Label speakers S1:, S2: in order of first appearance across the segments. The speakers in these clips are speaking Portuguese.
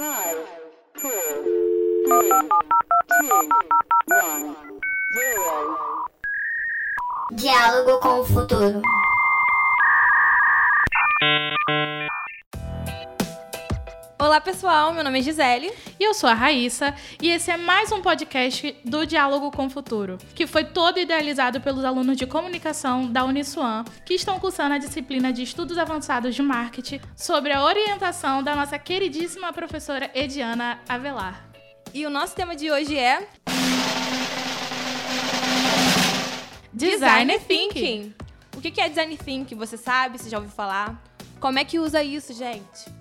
S1: Five, four, three, two, one, zero.
S2: Diálogo com o futuro.
S3: Olá pessoal, meu nome é Gisele.
S4: E eu sou a Raíssa, e esse é mais um podcast do Diálogo com o Futuro, que foi todo idealizado pelos alunos de comunicação da Uniswan, que estão cursando a disciplina de Estudos Avançados de Marketing, sobre a orientação da nossa queridíssima professora Ediana Avelar.
S3: E o nosso tema de hoje é
S4: Design Thinking.
S3: O que é Design Thinking? Você sabe? Você já ouviu falar? Como é que usa isso, gente?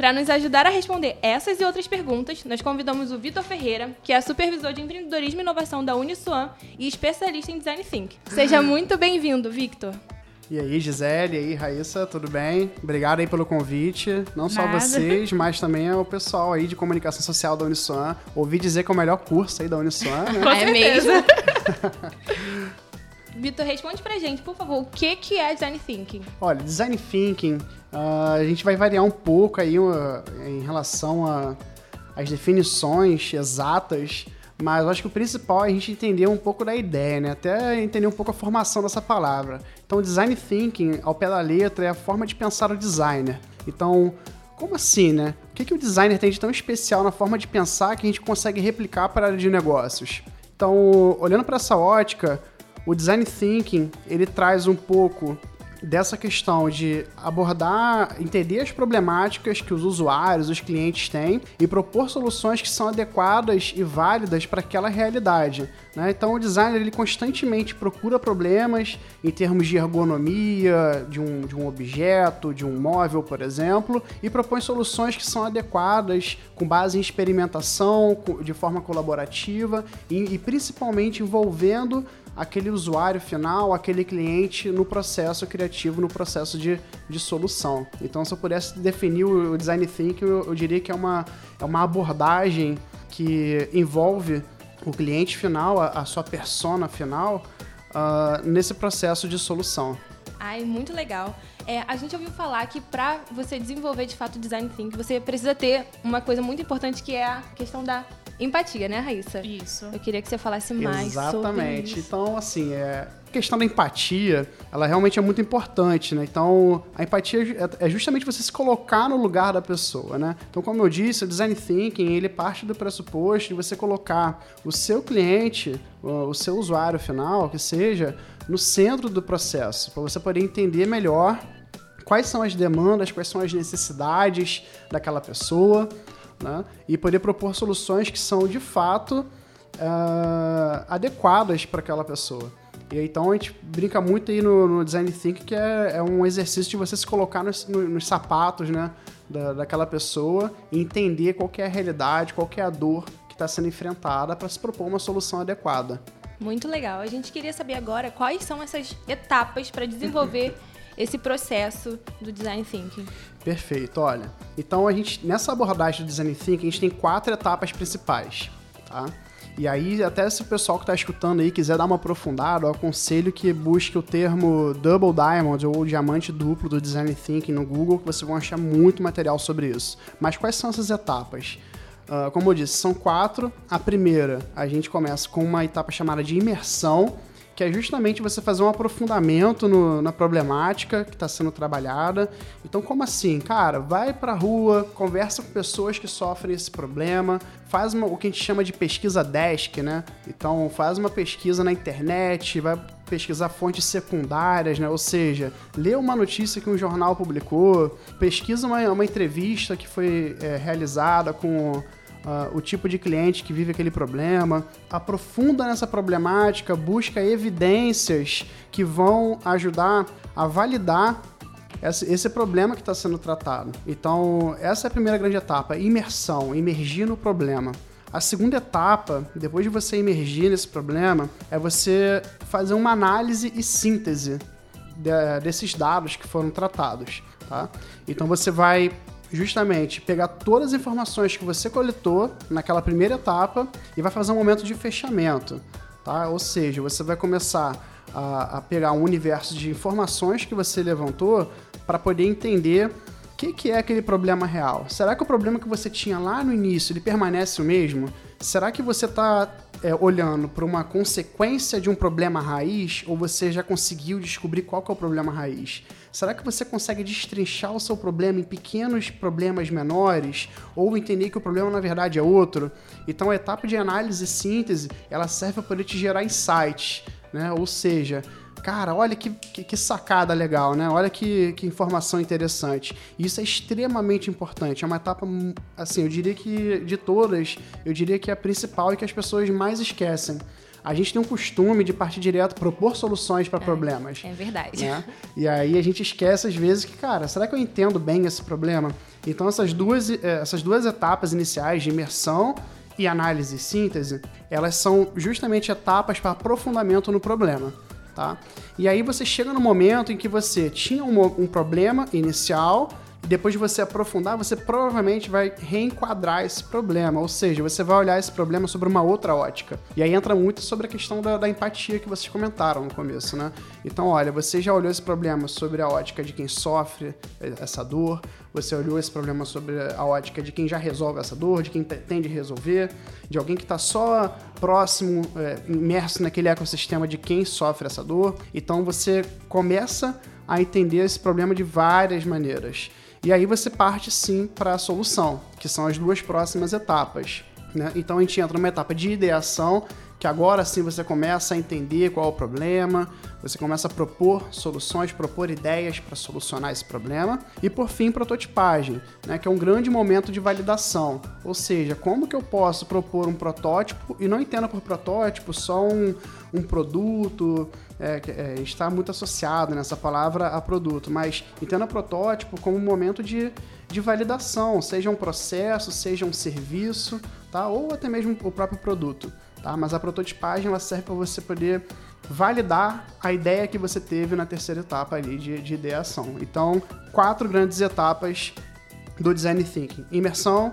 S3: Para nos ajudar a responder essas e outras perguntas, nós convidamos o Vitor Ferreira, que é supervisor de empreendedorismo e inovação da Uniswan e especialista em Design Thinking. Seja muito bem-vindo, Victor.
S5: E aí, Gisele, e aí, Raíssa, tudo bem? Obrigado aí pelo convite. Não só
S4: Nada.
S5: vocês, mas também o pessoal aí de comunicação social da Uniswan. Ouvi dizer que é o melhor curso aí da Uniswan, né?
S3: É mesmo? Vitor, responde pra gente, por favor, o que que é Design Thinking?
S5: Olha, design thinking, ah, a gente vai variar um pouco aí ah, em relação às definições exatas, mas eu acho que o principal é a gente entender um pouco da ideia, né? Até entender um pouco a formação dessa palavra. Então, design thinking, ao pé da letra, é a forma de pensar o designer. Então, como assim, né? O que, que o designer tem de tão especial na forma de pensar que a gente consegue replicar para a área de negócios? Então, olhando para essa ótica, o design thinking ele traz um pouco dessa questão de abordar, entender as problemáticas que os usuários, os clientes têm e propor soluções que são adequadas e válidas para aquela realidade. né? Então, o designer ele constantemente procura problemas em termos de ergonomia de um, de um objeto, de um móvel, por exemplo, e propõe soluções que são adequadas com base em experimentação, de forma colaborativa e, e principalmente envolvendo aquele usuário final, aquele cliente no processo criativo, no processo de, de solução. Então, se eu pudesse definir o design thinking, eu, eu diria que é uma, é uma abordagem que envolve o cliente final, a, a sua persona final, ah, nesse processo de solução.
S3: Ai, muito legal. É, a gente ouviu falar que para você desenvolver de fato o Design Thinking, você precisa ter uma coisa muito importante que é a questão da empatia, né, Raíssa?
S4: Isso.
S3: Eu queria que você falasse mais sobre
S5: Exatamente.
S3: isso.
S5: Então, assim, é, a questão da empatia, ela realmente é muito importante, né? Então, a empatia é- é justamente você se colocar no lugar da pessoa, né? Então, como eu disse, o design thinking, ele parte do pressuposto de você colocar o seu cliente, o o seu usuário final, que seja, no centro do processo, para você poder entender melhor quais são as demandas, quais são as necessidades daquela pessoa, né? E poder propor soluções que são de fato ah, adequadas para aquela pessoa. E então a gente brinca muito aí no, no design thinking que é, é um exercício de você se colocar nos, no- nos sapatos, né, da, daquela pessoa e entender qual que é a realidade, qual que é a dor que está sendo enfrentada para se propor uma solução adequada.
S3: Muito legal. A gente queria saber agora quais são essas etapas para desenvolver esse processo do Design Thinking.
S5: Perfeito, olha. Então a gente nessa abordagem do design thinking, a gente tem quatro etapas principais, tá? E aí, até se o pessoal que está escutando aí quiser dar uma aprofundada, eu aconselho que busque o termo Double Diamond ou Diamante Duplo do Design Thinking no Google, que vocês vão achar muito material sobre isso. Mas quais são essas etapas? Ah, como eu disse, são quatro. A primeira, a gente começa com uma etapa chamada de imersão, que é justamente você fazer um aprofundamento no- na problemática que está sendo trabalhada. Então, como assim? Cara, vai pra rua, conversa com pessoas que sofrem esse problema, faz uma- o que a gente chama de pesquisa desk, né? Então, faz uma pesquisa na internet, vai pesquisar fontes secundárias, né? Ou seja, lê uma notícia que um jornal publicou, pesquisa uma, uma entrevista que foi é, realizada com ah, o tipo de cliente que vive aquele problema, aprofunda nessa problemática, busca evidências que vão ajudar a validar esse, problema que está sendo tratado. Então, essa é a primeira grande etapa, imersão, imergir no problema. A segunda etapa, depois de você emergir nesse problema, é você fazer uma análise e síntese de- desses dados que foram tratados, tá? Então você vai justamente pegar todas as informações que você coletou naquela primeira etapa e vai fazer um momento de fechamento, tá? Ou seja, você vai começar a, a pegar um universo de informações que você levantou para poder entender que, que é aquele problema real? Será que o problema que você tinha lá no início ele permanece o mesmo? Será que você está é, olhando para uma consequência de um problema raiz ou você já conseguiu descobrir qual é o problema raiz? Será que você consegue destrinchar o seu problema em pequenos problemas menores ou entender que o problema na verdade é outro? Então a etapa de análise e síntese ela serve para poder te gerar insights, né? Ou seja, Cara, olha que, que, que, sacada legal, né? Olha que, que informação interessante. Isso é extremamente importante. É uma etapa, assim, eu diria que de todas, eu diria que é a principal e que as pessoas mais esquecem. A gente tem um costume de partir direto, propor soluções para é, problemas.
S3: É verdade.
S5: Né? E aí a gente esquece às vezes que, cara, será que eu entendo bem esse problema? Então essas duas, eh, essas duas etapas iniciais de imersão e análise e síntese, elas são justamente etapas para aprofundamento no problema tá? E aí você chega no momento em que você tinha um, um problema inicial, e depois de você aprofundar, você provavelmente vai reenquadrar esse problema, ou seja, você vai olhar esse problema sobre uma outra ótica. E aí entra muito sobre a questão da, da empatia que vocês comentaram no começo, né? Então, olha, você já olhou esse problema sobre a ótica de quem sofre essa dor, você olhou esse problema sobre a ótica de quem já resolve essa dor, de quem pretende resolver, de alguém que está só próximo, é, imerso naquele ecossistema de quem sofre essa dor. Então você começa a entender esse problema de várias maneiras. E aí você parte sim para a solução, que são as duas próximas etapas. Né? Então a gente entra numa etapa de ideação, que agora sim você começa a entender qual é o problema, você começa a propor soluções, propor ideias para solucionar esse problema. E por fim, prototipagem, né, que é um grande momento de validação. Ou seja, como que eu posso propor um protótipo, e não entenda por protótipo só um, um produto, é, é, está muito associado nessa palavra a produto, mas entenda protótipo como um momento de, de validação, seja um processo, seja um serviço, tá? ou até mesmo o próprio produto tá? Mas a prototipagem ela serve para você poder validar a ideia que você teve na terceira etapa ali de, de ideação. Então, quatro grandes etapas do design thinking: imersão,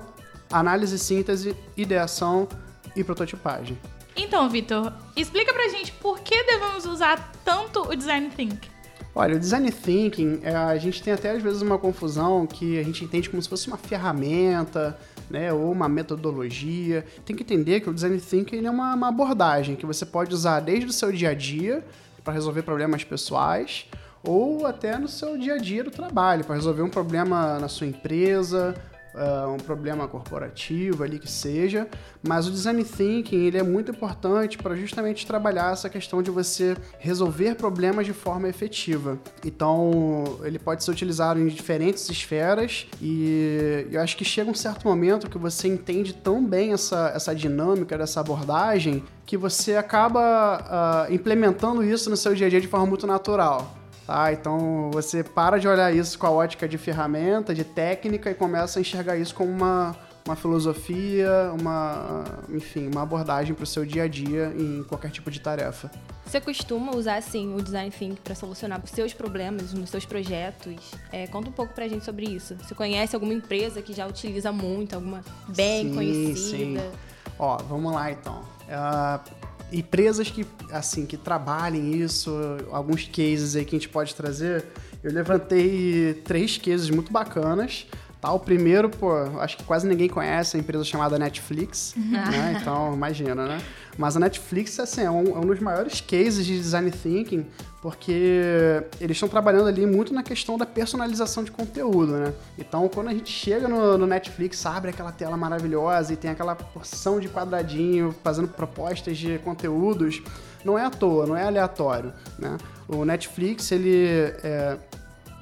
S5: análise, síntese, ideação e prototipagem.
S4: Então, Vitor, explica pra gente por que devemos usar tanto o design thinking.
S5: Olha, o design thinking, é, a gente tem até às vezes uma confusão que a gente entende como se fosse uma ferramenta, né, ou uma metodologia. Tem que entender que o design thinking é uma, uma abordagem que você pode usar desde o seu dia a dia para resolver problemas pessoais ou até no seu dia a dia do trabalho, para resolver um problema na sua empresa, uh, um problema corporativo ali que seja, mas o design thinking ele é muito importante para justamente trabalhar essa questão de você resolver problemas de forma efetiva. Então, ele pode ser utilizado em diferentes esferas e eu acho que chega um certo momento que você entende tão bem essa, essa dinâmica dessa abordagem que você acaba uh, implementando isso no seu dia a dia de forma muito natural. Tá? Então você para de olhar isso com a ótica de ferramenta, de técnica e começa a enxergar isso como uma, uma filosofia, uma, enfim, uma abordagem para o seu dia a dia em qualquer tipo de tarefa.
S3: Você costuma usar assim o design thinking para solucionar os seus problemas nos seus projetos? É, conta um pouco para a gente sobre isso. Você conhece alguma empresa que já utiliza muito, alguma bem
S5: sim,
S3: conhecida?
S5: Sim. Ó, vamos lá então. Uh, empresas que, assim, que trabalhem isso, alguns cases aí que a gente pode trazer, eu levantei três cases muito bacanas. Tá, o primeiro, pô, acho que quase ninguém conhece a empresa chamada Netflix, uhum. né? Então, imagina, né? Mas a Netflix, assim, é um, é um dos maiores cases de design thinking, porque eles estão trabalhando ali muito na questão da personalização de conteúdo, né? Então, quando a gente chega no, no, Netflix, abre aquela tela maravilhosa e tem aquela porção de quadradinho fazendo propostas de conteúdos, não é à toa, não é aleatório, né? O Netflix, ele é,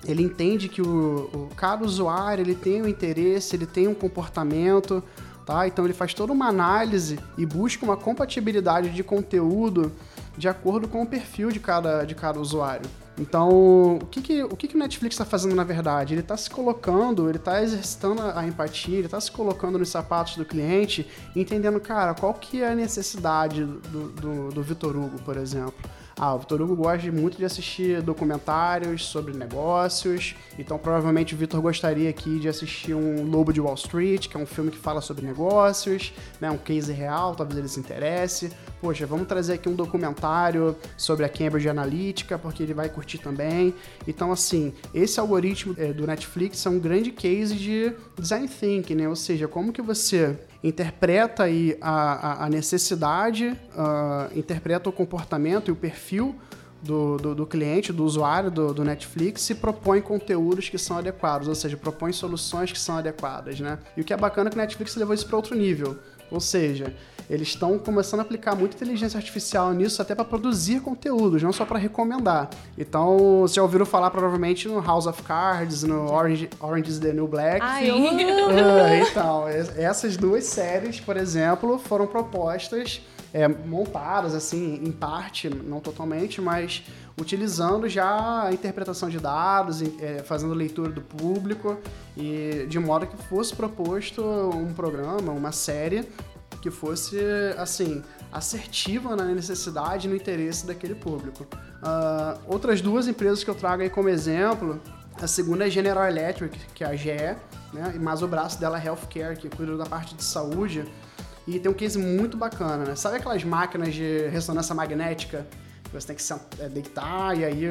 S5: ele entende que o, o cada usuário ele tem um interesse, ele tem um comportamento, tá? Então ele faz toda uma análise e busca uma compatibilidade de conteúdo de acordo com o perfil de cada, de cada usuário. Então, o que, que, o que, que o Netflix está fazendo na verdade? Ele está se colocando, ele está exercitando a empatia, ele está se colocando nos sapatos do cliente, entendendo, cara, qual que é a necessidade do, do, do Vitor Hugo, por exemplo. Ah, o Vitor Hugo gosta muito de assistir documentários sobre negócios, então provavelmente o Vitor gostaria aqui de assistir um Lobo de Wall Street, que é um filme que fala sobre negócios, né, um case real, talvez ele se interesse. Poxa, vamos trazer aqui um documentário sobre a Cambridge Analytica, porque ele vai curtir também. Então, assim, esse algoritmo é, do Netflix é um grande case de design thinking, né? Ou seja, como que você interpreta aí a, a, a necessidade, uh, interpreta o comportamento e o perfil do, do, do, cliente, do usuário do, do, Netflix e propõe conteúdos que são adequados, ou seja, propõe soluções que são adequadas, né? E o que é bacana é que o Netflix levou isso para outro nível, ou seja, eles estão começando a aplicar muita inteligência artificial nisso até para produzir conteúdos, não só para recomendar. Então, vocês já ouviram falar provavelmente no House of Cards, no Orange, Orange is the New Black.
S3: Ai, eu
S5: ah, Então, essas duas séries, por exemplo, foram propostas é, montadas, assim, em parte, não totalmente, mas utilizando já a interpretação de dados, é, fazendo leitura do público, e de modo que fosse proposto um programa, uma série que fosse, assim, assertiva na necessidade e no interesse daquele público. Uh, outras duas empresas que eu trago aí como exemplo, a segunda é General Electric, que é a GE, né? mas o braço dela é Healthcare, que cuida da parte de saúde, e tem um case muito bacana, né? Sabe aquelas máquinas de ressonância magnética? Que você tem que é, deitar e aí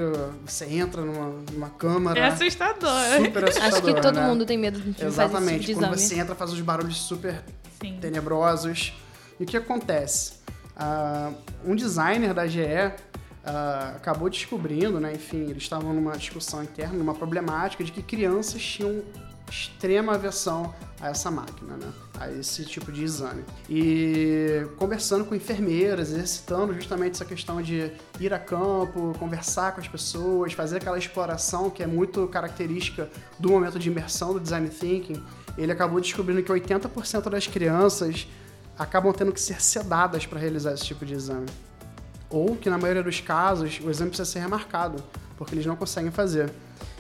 S5: você entra numa, numa câmara.
S4: É assustador.
S5: Super assustador.
S3: Acho que todo
S5: né?
S3: mundo tem medo de
S5: Exatamente.
S3: fazer esse tipo de
S5: Quando
S3: exame.
S5: você entra, faz uns barulhos super
S4: Sim.
S5: tenebrosos. E o que acontece? Uh, um designer da GE uh, acabou descobrindo, né? Enfim, eles estavam numa discussão interna, numa problemática de que crianças tinham extrema aversão a essa máquina, né? A esse tipo de exame. E conversando com enfermeiras, exercitando justamente essa questão de ir a campo, conversar com as pessoas, fazer aquela exploração que é muito característica do momento de imersão do design thinking, ele acabou descobrindo que 80% das crianças acabam tendo que ser sedadas para realizar esse tipo de exame. Ou que na maioria dos casos o exame precisa ser remarcado, porque eles não conseguem fazer.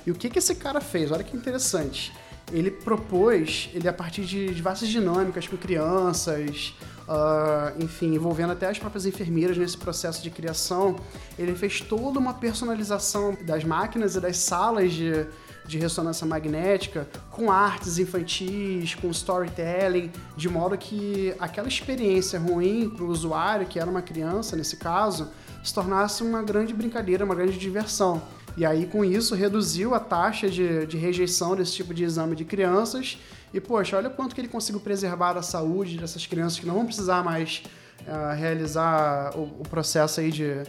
S5: E o que, que esse cara fez? Olha que interessante ele propôs, ele a partir de diversas dinâmicas com crianças, uh, enfim, envolvendo até as próprias enfermeiras nesse processo de criação, ele fez toda uma personalização das máquinas e das salas de, de ressonância magnética com artes infantis, com storytelling, de modo que aquela experiência ruim para o usuário, que era uma criança nesse caso, se tornasse uma grande brincadeira, uma grande diversão. E aí, com isso, reduziu a taxa de, de rejeição desse tipo de exame de crianças. E, poxa, olha quanto que ele conseguiu preservar a saúde dessas crianças que não vão precisar mais uh, realizar o, o, processo aí de,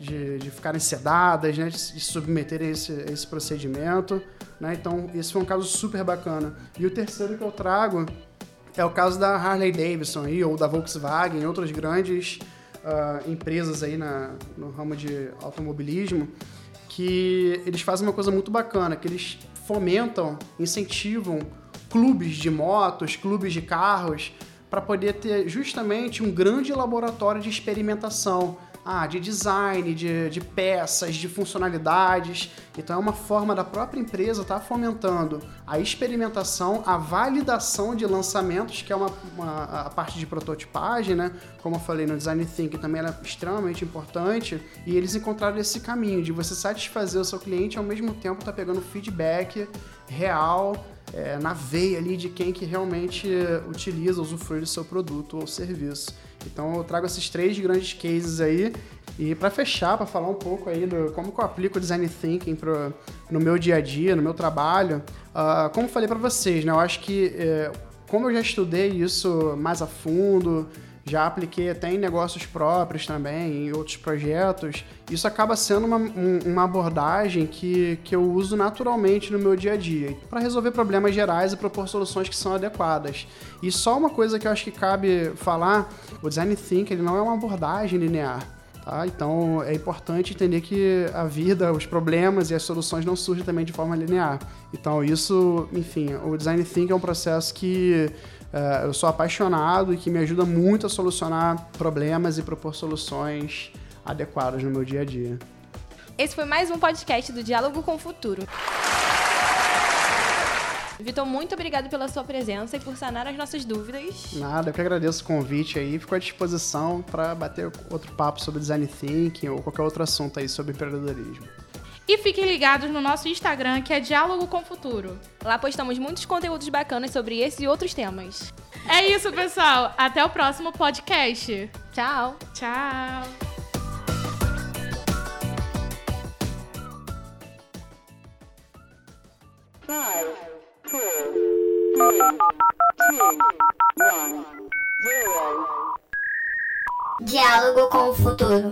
S5: de, de ficarem sedadas, né? De, de submeterem a esse, esse procedimento. Né? Então, esse foi um caso super bacana. E o terceiro que eu trago é o caso da Harley Davidson aí, ou da Volkswagen, outras grandes uh, empresas aí na, no ramo de automobilismo que eles fazem uma coisa muito bacana, que eles fomentam, incentivam clubes de motos, clubes de carros, para poder ter justamente um grande laboratório de experimentação ah, de design, de, de peças, de funcionalidades. Então é uma forma da própria empresa estar tá fomentando a experimentação, a validação de lançamentos, que é uma, uma, a parte de prototipagem, né? Como eu falei no Design Thinking também é extremamente importante. E eles encontraram esse caminho de você satisfazer o seu cliente ao mesmo tempo estar tá pegando feedback real é, na veia ali de quem que realmente utiliza, usufrui do seu produto ou serviço. Então eu trago esses três grandes cases aí e para fechar, para falar um pouco aí do como que eu aplico o design thinking pro, no meu dia a dia, no meu trabalho, uh, como falei para vocês, né, eu acho que é, como eu já estudei isso mais a fundo, já apliquei até em negócios próprios também, em outros projetos. Isso acaba sendo uma, uma abordagem que, que eu uso naturalmente no meu dia a dia, para resolver problemas gerais e propor soluções que são adequadas. E só uma coisa que eu acho que cabe falar, o Design Thinking ele não é uma abordagem linear. Tá? Então é importante entender que a vida, os problemas e as soluções não surgem também de forma linear. Então isso, enfim, o Design Thinking é um processo que Uh, eu sou apaixonado e que me ajuda muito a solucionar problemas e propor soluções adequadas no meu dia a dia.
S3: Esse foi mais um podcast do Diálogo com o Futuro. Vitor, muito obrigado pela sua presença e por sanar as nossas dúvidas.
S5: Nada, eu que agradeço o convite aí. Fico à disposição para bater outro papo sobre design thinking ou qualquer outro assunto aí sobre empreendedorismo.
S4: E fiquem ligados no nosso Instagram, que é Diálogo com Futuro.
S3: Lá postamos muitos conteúdos bacanas sobre esse e outros temas.
S4: É isso, pessoal. Até o próximo podcast.
S3: Tchau!
S4: Tchau.
S2: Diálogo com o futuro.